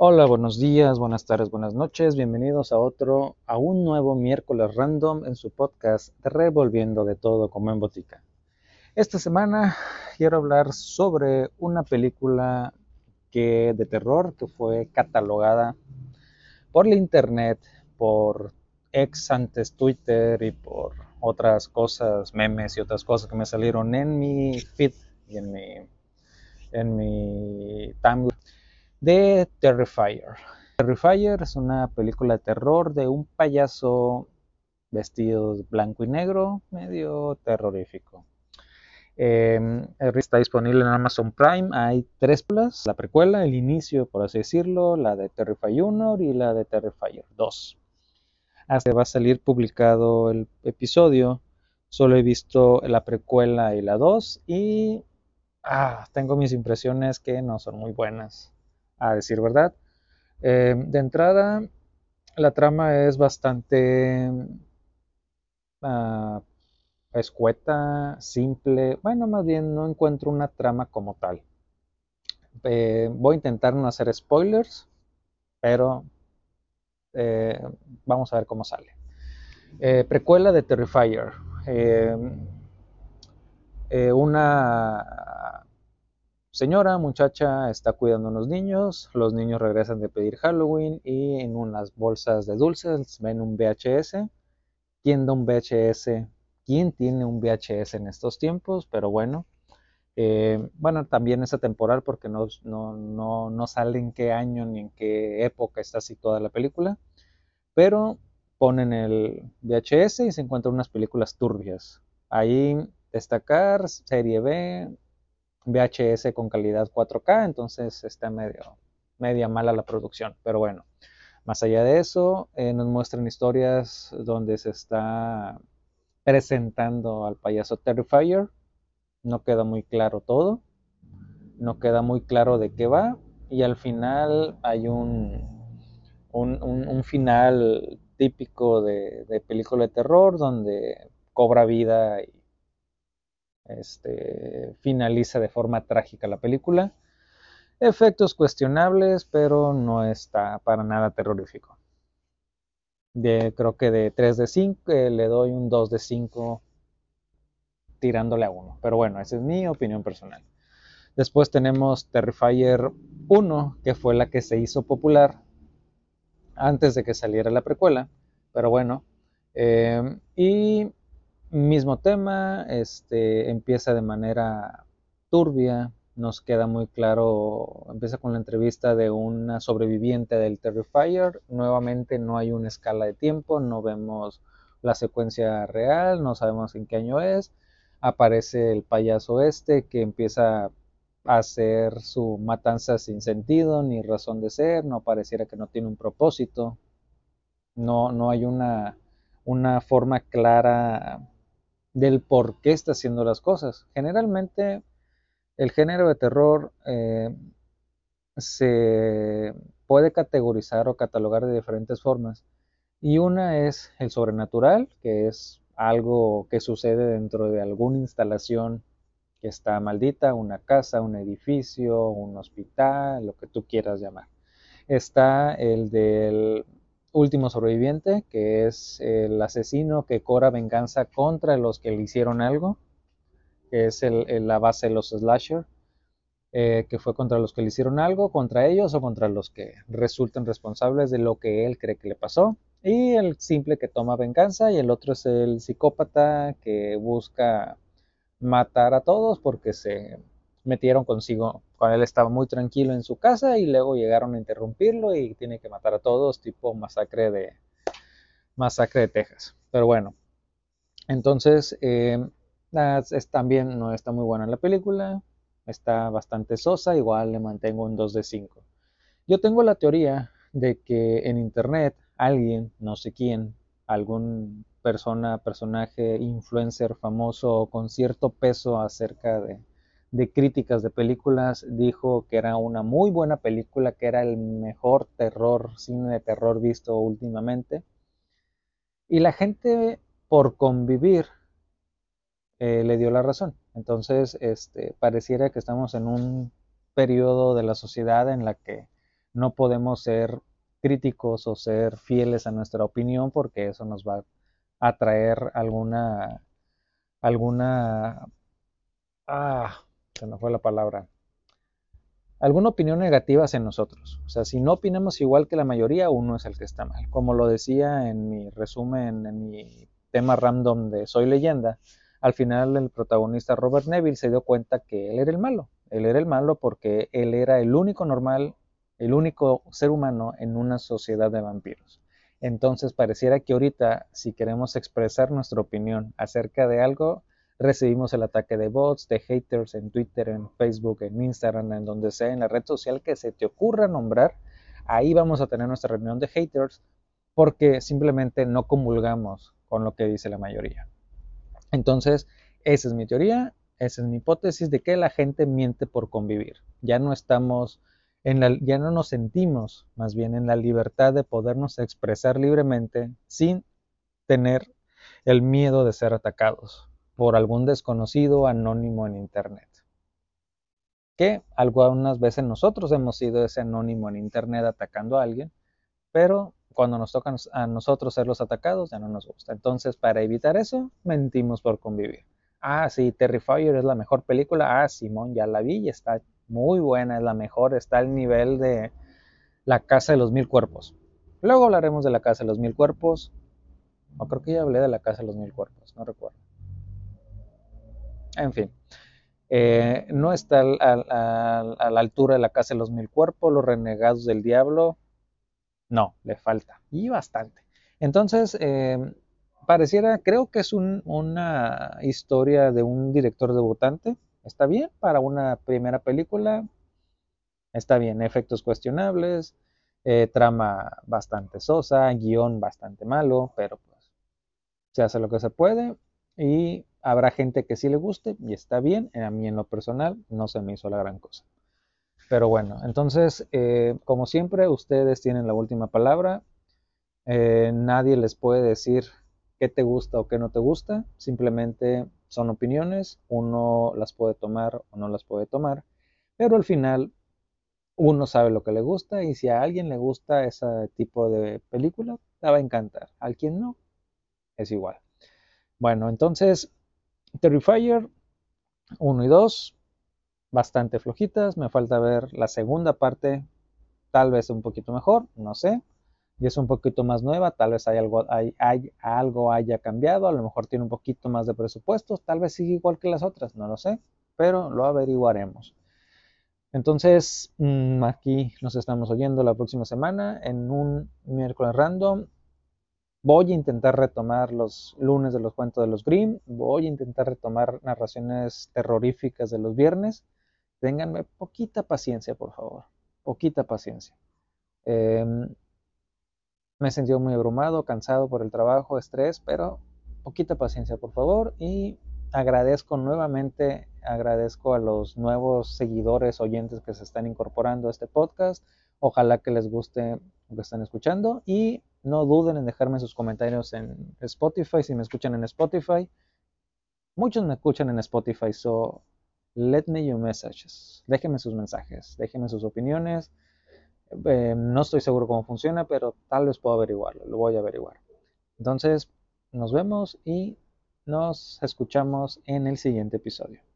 Hola, buenos días, buenas tardes, buenas noches. Bienvenidos a otro, a un nuevo miércoles random en su podcast Revolviendo de todo como en botica. Esta semana quiero hablar sobre una película que de terror que fue catalogada por la internet, por ex antes Twitter y por otras cosas, memes y otras cosas que me salieron en mi feed y en mi en mi timeline de Terrifier. Terrifier es una película de terror de un payaso vestido blanco y negro, medio terrorífico. Eh, está disponible en Amazon Prime. Hay tres películas: la precuela, el inicio, por así decirlo, la de Terrifier 1 y la de Terrifier 2. Hasta va a salir publicado el episodio. Solo he visto la precuela y la 2 y ah, tengo mis impresiones que no son muy buenas a decir verdad. Eh, de entrada, la trama es bastante uh, escueta, simple. Bueno, más bien no encuentro una trama como tal. Eh, voy a intentar no hacer spoilers, pero eh, vamos a ver cómo sale. precuela de Terrifier. una señora, muchacha, está cuidando a unos niños, los niños regresan de pedir Halloween y en unas bolsas de dulces ven un VHS. ¿Quién da un VHS? ¿Quién tiene un VHS en estos tiempos? Pero bueno, eh, bueno, también es atemporal porque no, no, no, sale en qué año ni en qué época está situada la película, pero ponen el VHS y se encuentran unas películas turbias. Ahí destacar serie B, VHS con calidad 4K, entonces está medio, media mala la producción, pero bueno. Más allá de eso, eh, nos muestran historias donde se está presentando al payaso Terrifier. No queda muy claro todo, no queda muy claro de qué va, y al final hay un, un, final típico de, de película de terror donde cobra vida y este, finaliza de forma trágica la película. Efectos cuestionables, pero no está para nada terrorífico. De, creo que de 3 de 5 eh, le doy un 2 de 5 tirándole a 1. Pero bueno, esa es mi opinión personal. Después tenemos Terrifier 1, que fue la que se hizo popular antes de que saliera la precuela. Pero bueno. Eh, y Mismo tema, este, empieza de manera turbia, nos queda muy claro, empieza con la entrevista de una sobreviviente del Terrifier, nuevamente no hay una escala de tiempo, no vemos la secuencia real, no sabemos en qué año es, aparece el payaso este que empieza a hacer su matanza sin sentido ni razón de ser, no pareciera que no tiene un propósito, no, no hay una, una forma clara del por qué está haciendo las cosas. Generalmente el género de terror eh, se puede categorizar o catalogar de diferentes formas. Y una es el sobrenatural, que es algo que sucede dentro de alguna instalación que está maldita, una casa, un edificio, un hospital, lo que tú quieras llamar. Está el del último sobreviviente, que es el asesino que cobra venganza contra los que le hicieron algo, que es la base de los slasher, eh, que fue contra los que le hicieron algo, contra ellos o contra los que resulten responsables de lo que él cree que le pasó. Y el simple que toma venganza y el otro es el psicópata que busca matar a todos porque se metieron consigo, cuando él estaba muy tranquilo en su casa y luego llegaron a interrumpirlo y tiene que matar a todos, tipo masacre de, masacre de Texas. Pero bueno, entonces eh, también no está muy buena la película, está bastante sosa, igual le mantengo un 2 de 5. Yo tengo la teoría de que en internet alguien, no sé quién, algún persona, personaje, influencer famoso con cierto peso acerca de de críticas de películas dijo que era una muy buena película, que era el mejor terror, cine de terror visto últimamente. Y la gente, por convivir, eh, le dio la razón. Entonces, este, pareciera que estamos en un periodo de la sociedad en la que no podemos ser críticos o ser fieles a nuestra opinión porque eso nos va a traer alguna alguna ah se me fue la palabra alguna opinión negativa hacia nosotros. O sea, si no opinamos igual que la mayoría, uno es el que está mal. Como lo decía en mi resumen, en mi tema random de Soy leyenda, al final el protagonista Robert Neville se dio cuenta que él era el malo. Él era el malo porque él era el único normal, el único ser humano en una sociedad de vampiros. Entonces pareciera que ahorita, si queremos expresar nuestra opinión acerca de algo, recibimos el ataque de bots, de haters en Twitter, en Facebook, en Instagram, en donde sea, en la red social que se te ocurra nombrar. Ahí vamos a tener nuestra reunión de haters porque simplemente no comulgamos con lo que dice la mayoría. Entonces, esa es mi teoría, esa es mi hipótesis de que la gente miente por convivir. Ya no estamos en la, ya no nos sentimos más bien en la libertad de podernos expresar libremente sin tener el miedo de ser atacados por algún desconocido anónimo en Internet. Que algunas veces nosotros hemos sido ese anónimo en Internet atacando a alguien, pero cuando nos toca a nosotros ser los atacados ya no nos gusta. Entonces, para evitar eso, mentimos por convivir. Ah, sí, Terrifier es la mejor película. Ah, Simón, ya la vi y está muy buena, es la mejor, está al nivel de La Casa de los Mil Cuerpos. Luego hablaremos de La Casa de los Mil Cuerpos. O creo que ya hablé de La Casa de los Mil Cuerpos, no recuerdo. En fin, eh, no está a la altura de la casa de los mil cuerpos, los renegados del diablo. No, le falta. Y bastante. Entonces, eh, pareciera, creo que es una historia de un director debutante. Está bien para una primera película. Está bien, efectos cuestionables, eh, trama bastante sosa, guion bastante malo, pero pues se hace lo que se puede. Y Habrá gente que sí le guste y está bien. A mí en lo personal no se me hizo la gran cosa. Pero bueno, entonces, eh, como siempre, ustedes tienen la última palabra. Eh, nadie les puede decir qué te gusta o qué no te gusta. Simplemente son opiniones. Uno las puede tomar o no las puede tomar. Pero al final, uno sabe lo que le gusta y si a alguien le gusta ese tipo de película, te va a encantar. A quien no, es igual. Bueno, entonces Terrifier 1 y 2, bastante flojitas. Me falta ver la segunda parte, tal vez un poquito mejor, no sé. Y es un poquito más nueva, tal vez hay algo, hay, algo haya cambiado, a lo mejor tiene un poquito más de presupuestos, tal vez sigue igual que las otras, no lo sé, pero lo averiguaremos. Entonces, mm, aquí nos estamos oyendo la próxima semana en un miércoles random. Voy a intentar retomar los lunes de los cuentos de los Grimm, voy a intentar retomar narraciones terroríficas de los viernes. Ténganme poquita paciencia, por favor, poquita paciencia. Em, me he sentido muy abrumado, cansado por el trabajo, estrés, pero poquita paciencia, por favor. Y agradezco nuevamente, agradezco a los nuevos seguidores, oyentes que se están incorporando a este podcast. Ojalá que les guste lo que están escuchando y no duden en dejarme sus comentarios en Spotify si me escuchan en Spotify. Muchos me escuchan en Spotify, so let me your messages. Déjenme sus mensajes, déjenme sus opiniones. Eh, no estoy seguro cómo funciona, pero tal vez puedo averiguarlo, lo voy a averiguar. Entonces, nos vemos y nos escuchamos en el siguiente episodio.